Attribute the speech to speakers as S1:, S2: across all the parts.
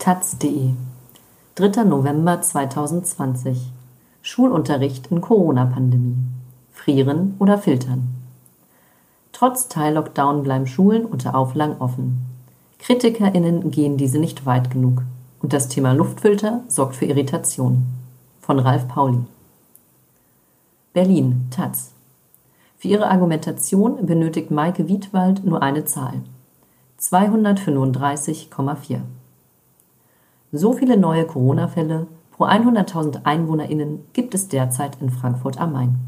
S1: taz.de 3. November 2020 Schulunterricht in Corona-Pandemie. Frieren oder filtern? Trotz Teil-Lockdown bleiben Schulen unter Auflagen offen. KritikerInnen gehen diese nicht weit genug. Und das Thema Luftfilter sorgt für Irritation. Von Ralf Pauli. Berlin, Taz. Für ihre Argumentation benötigt Maike Wiedwald nur eine Zahl. 235,4. So viele neue Corona-Fälle pro 100.000 EinwohnerInnen gibt es derzeit in Frankfurt am Main.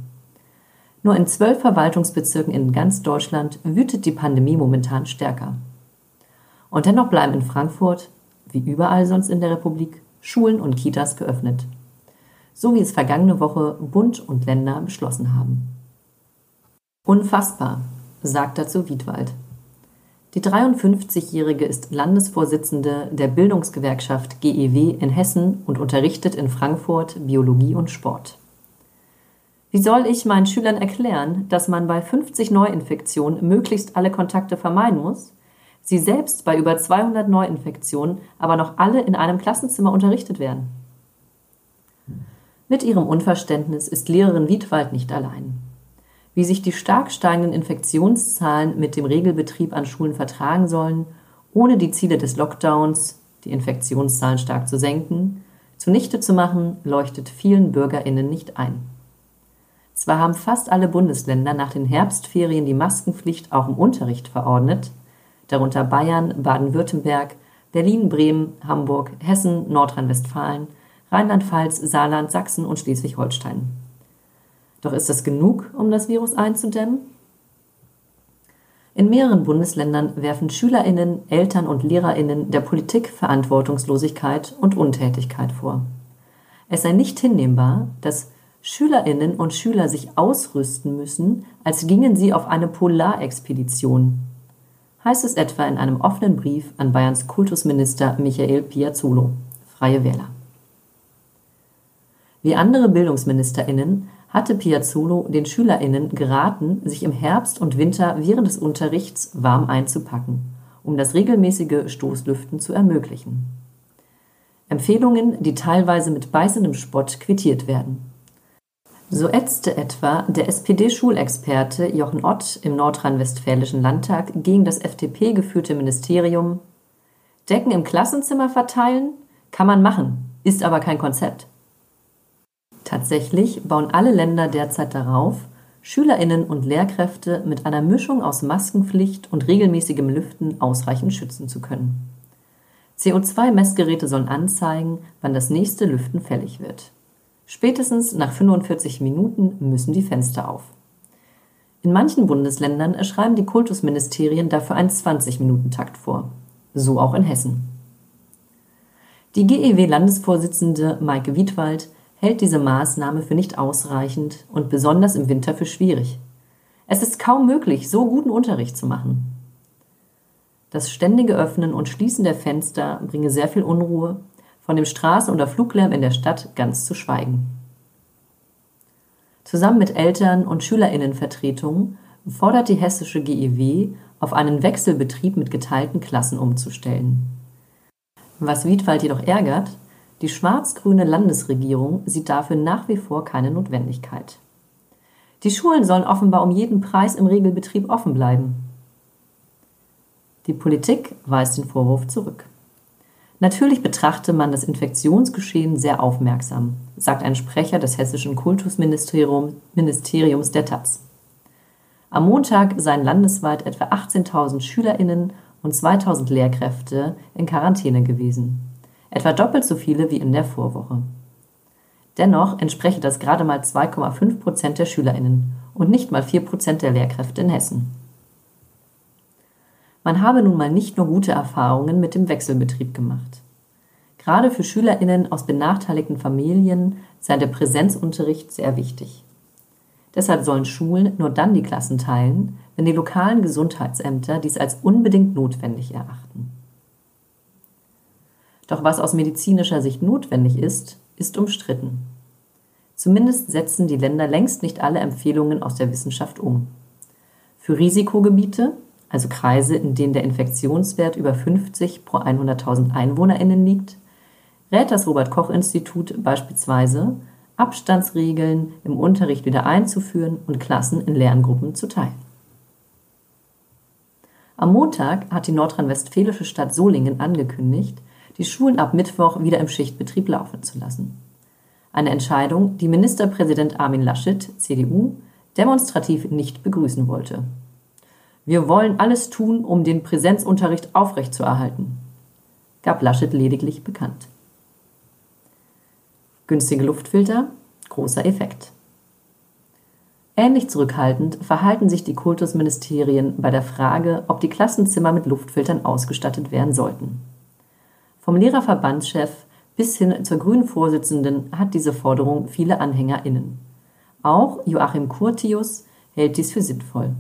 S1: Nur in zwölf Verwaltungsbezirken in ganz Deutschland wütet die Pandemie momentan stärker. Und dennoch bleiben in Frankfurt, wie überall sonst in der Republik, Schulen und Kitas geöffnet. So wie es vergangene Woche Bund und Länder beschlossen haben. Unfassbar, sagt dazu Wiedwald. Die 53-Jährige ist Landesvorsitzende der Bildungsgewerkschaft GEW in Hessen und unterrichtet in Frankfurt Biologie und Sport. Wie soll ich meinen Schülern erklären, dass man bei 50 Neuinfektionen möglichst alle Kontakte vermeiden muss, sie selbst bei über 200 Neuinfektionen aber noch alle in einem Klassenzimmer unterrichtet werden? Mit ihrem Unverständnis ist Lehrerin Wiedwald nicht allein. Wie sich die stark steigenden Infektionszahlen mit dem Regelbetrieb an Schulen vertragen sollen, ohne die Ziele des Lockdowns, die Infektionszahlen stark zu senken, zunichte zu machen, leuchtet vielen BürgerInnen nicht ein. Zwar haben fast alle Bundesländer nach den Herbstferien die Maskenpflicht auch im Unterricht verordnet, darunter Bayern, Baden-Württemberg, Berlin, Bremen, Hamburg, Hessen, Nordrhein-Westfalen, Rheinland-Pfalz, Saarland, Sachsen und Schleswig-Holstein. Doch ist das genug, um das Virus einzudämmen? In mehreren Bundesländern werfen Schülerinnen, Eltern und Lehrerinnen der Politik Verantwortungslosigkeit und Untätigkeit vor. Es sei nicht hinnehmbar, dass Schülerinnen und Schüler sich ausrüsten müssen, als gingen sie auf eine Polarexpedition. Heißt es etwa in einem offenen Brief an Bayerns Kultusminister Michael Piazzolo, Freie Wähler. Wie andere Bildungsministerinnen hatte Piazzolo den SchülerInnen geraten, sich im Herbst und Winter während des Unterrichts warm einzupacken, um das regelmäßige Stoßlüften zu ermöglichen. Empfehlungen, die teilweise mit beißendem Spott quittiert werden. So ätzte etwa der SPD-Schulexperte Jochen Ott im nordrhein-westfälischen Landtag gegen das FDP-geführte Ministerium Decken im Klassenzimmer verteilen? Kann man machen, ist aber kein Konzept. Tatsächlich bauen alle Länder derzeit darauf, Schülerinnen und Lehrkräfte mit einer Mischung aus Maskenpflicht und regelmäßigem Lüften ausreichend schützen zu können. CO2-Messgeräte sollen anzeigen, wann das nächste Lüften fällig wird. Spätestens nach 45 Minuten müssen die Fenster auf. In manchen Bundesländern schreiben die Kultusministerien dafür einen 20-Minuten-Takt vor. So auch in Hessen. Die GEW-Landesvorsitzende Maike Wiedwald hält diese Maßnahme für nicht ausreichend und besonders im Winter für schwierig. Es ist kaum möglich, so guten Unterricht zu machen. Das ständige Öffnen und Schließen der Fenster bringe sehr viel Unruhe von dem Straßen- oder Fluglärm in der Stadt ganz zu schweigen. Zusammen mit Eltern- und Schülerinnenvertretungen fordert die hessische GEW, auf einen Wechselbetrieb mit geteilten Klassen umzustellen. Was Wiedwald jedoch ärgert, die schwarz-grüne Landesregierung sieht dafür nach wie vor keine Notwendigkeit. Die Schulen sollen offenbar um jeden Preis im Regelbetrieb offen bleiben. Die Politik weist den Vorwurf zurück. Natürlich betrachte man das Infektionsgeschehen sehr aufmerksam, sagt ein Sprecher des hessischen Kultusministeriums Ministeriums der Taz. Am Montag seien landesweit etwa 18.000 Schülerinnen und 2.000 Lehrkräfte in Quarantäne gewesen, etwa doppelt so viele wie in der Vorwoche. Dennoch entspreche das gerade mal 2,5 Prozent der Schülerinnen und nicht mal 4 Prozent der Lehrkräfte in Hessen. Man habe nun mal nicht nur gute Erfahrungen mit dem Wechselbetrieb gemacht. Gerade für SchülerInnen aus benachteiligten Familien sei der Präsenzunterricht sehr wichtig. Deshalb sollen Schulen nur dann die Klassen teilen, wenn die lokalen Gesundheitsämter dies als unbedingt notwendig erachten. Doch was aus medizinischer Sicht notwendig ist, ist umstritten. Zumindest setzen die Länder längst nicht alle Empfehlungen aus der Wissenschaft um. Für Risikogebiete also Kreise, in denen der Infektionswert über 50 pro 100.000 EinwohnerInnen liegt, rät das Robert-Koch-Institut beispielsweise, Abstandsregeln im Unterricht wieder einzuführen und Klassen in Lerngruppen zu teilen. Am Montag hat die nordrhein-westfälische Stadt Solingen angekündigt, die Schulen ab Mittwoch wieder im Schichtbetrieb laufen zu lassen. Eine Entscheidung, die Ministerpräsident Armin Laschet, CDU, demonstrativ nicht begrüßen wollte. Wir wollen alles tun, um den Präsenzunterricht aufrechtzuerhalten, gab Laschet lediglich bekannt. Günstige Luftfilter, großer Effekt. Ähnlich zurückhaltend verhalten sich die Kultusministerien bei der Frage, ob die Klassenzimmer mit Luftfiltern ausgestattet werden sollten. Vom Lehrerverbandschef bis hin zur grünen Vorsitzenden hat diese Forderung viele AnhängerInnen. Auch Joachim Curtius hält dies für sinnvoll.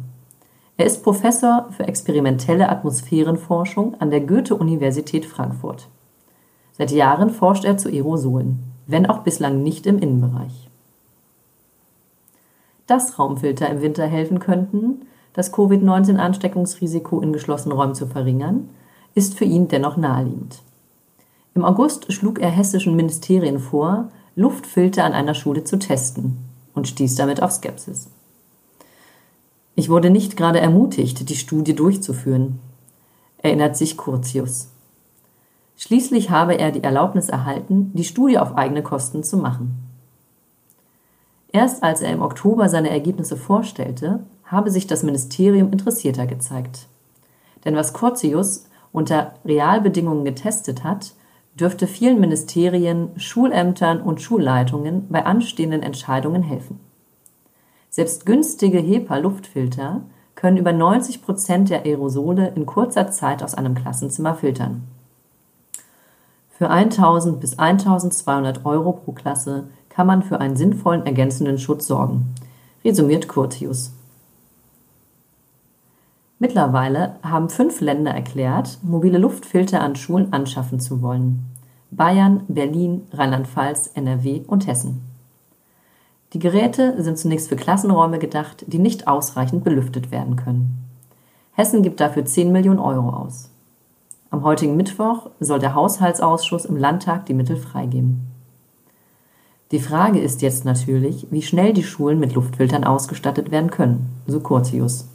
S1: Er ist Professor für experimentelle Atmosphärenforschung an der Goethe-Universität Frankfurt. Seit Jahren forscht er zu Aerosolen, wenn auch bislang nicht im Innenbereich. Dass Raumfilter im Winter helfen könnten, das Covid-19-Ansteckungsrisiko in geschlossenen Räumen zu verringern, ist für ihn dennoch naheliegend. Im August schlug er hessischen Ministerien vor, Luftfilter an einer Schule zu testen und stieß damit auf Skepsis. Ich wurde nicht gerade ermutigt, die Studie durchzuführen, erinnert sich Curtius. Schließlich habe er die Erlaubnis erhalten, die Studie auf eigene Kosten zu machen. Erst als er im Oktober seine Ergebnisse vorstellte, habe sich das Ministerium interessierter gezeigt. Denn was Curtius unter Realbedingungen getestet hat, dürfte vielen Ministerien, Schulämtern und Schulleitungen bei anstehenden Entscheidungen helfen. Selbst günstige HEPA-Luftfilter können über 90 Prozent der Aerosole in kurzer Zeit aus einem Klassenzimmer filtern. Für 1000 bis 1200 Euro pro Klasse kann man für einen sinnvollen ergänzenden Schutz sorgen, resümiert Curtius. Mittlerweile haben fünf Länder erklärt, mobile Luftfilter an Schulen anschaffen zu wollen. Bayern, Berlin, Rheinland-Pfalz, NRW und Hessen. Die Geräte sind zunächst für Klassenräume gedacht, die nicht ausreichend belüftet werden können. Hessen gibt dafür 10 Millionen Euro aus. Am heutigen Mittwoch soll der Haushaltsausschuss im Landtag die Mittel freigeben. Die Frage ist jetzt natürlich, wie schnell die Schulen mit Luftfiltern ausgestattet werden können, so Curtius.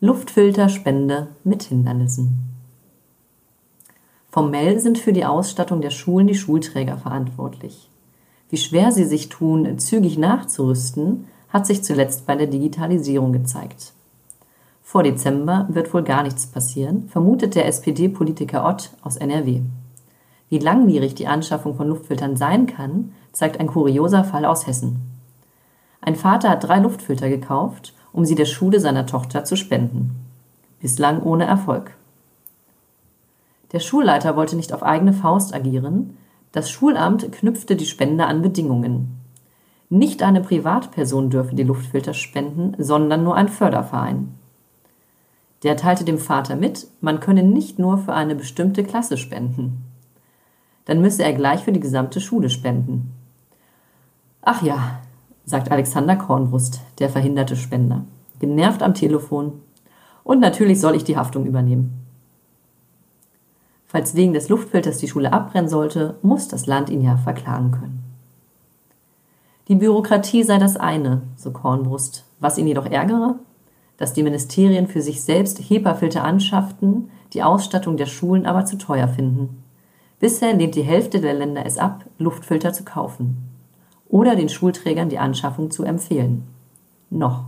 S1: Luftfilterspende mit Hindernissen. Formell sind für die Ausstattung der Schulen die Schulträger verantwortlich. Wie schwer sie sich tun, zügig nachzurüsten, hat sich zuletzt bei der Digitalisierung gezeigt. Vor Dezember wird wohl gar nichts passieren, vermutet der SPD-Politiker Ott aus NRW. Wie langwierig die Anschaffung von Luftfiltern sein kann, zeigt ein kurioser Fall aus Hessen. Ein Vater hat drei Luftfilter gekauft um sie der Schule seiner Tochter zu spenden. Bislang ohne Erfolg. Der Schulleiter wollte nicht auf eigene Faust agieren, das Schulamt knüpfte die Spende an Bedingungen. Nicht eine Privatperson dürfe die Luftfilter spenden, sondern nur ein Förderverein. Der teilte dem Vater mit, man könne nicht nur für eine bestimmte Klasse spenden. Dann müsse er gleich für die gesamte Schule spenden. Ach ja, sagt Alexander Kornbrust, der verhinderte Spender, genervt am Telefon. Und natürlich soll ich die Haftung übernehmen. Falls wegen des Luftfilters die Schule abbrennen sollte, muss das Land ihn ja verklagen können. Die Bürokratie sei das eine, so Kornbrust. Was ihn jedoch ärgere, dass die Ministerien für sich selbst HEPA-Filter anschafften, die Ausstattung der Schulen aber zu teuer finden. Bisher lehnt die Hälfte der Länder es ab, Luftfilter zu kaufen oder den Schulträgern die Anschaffung zu empfehlen. Noch.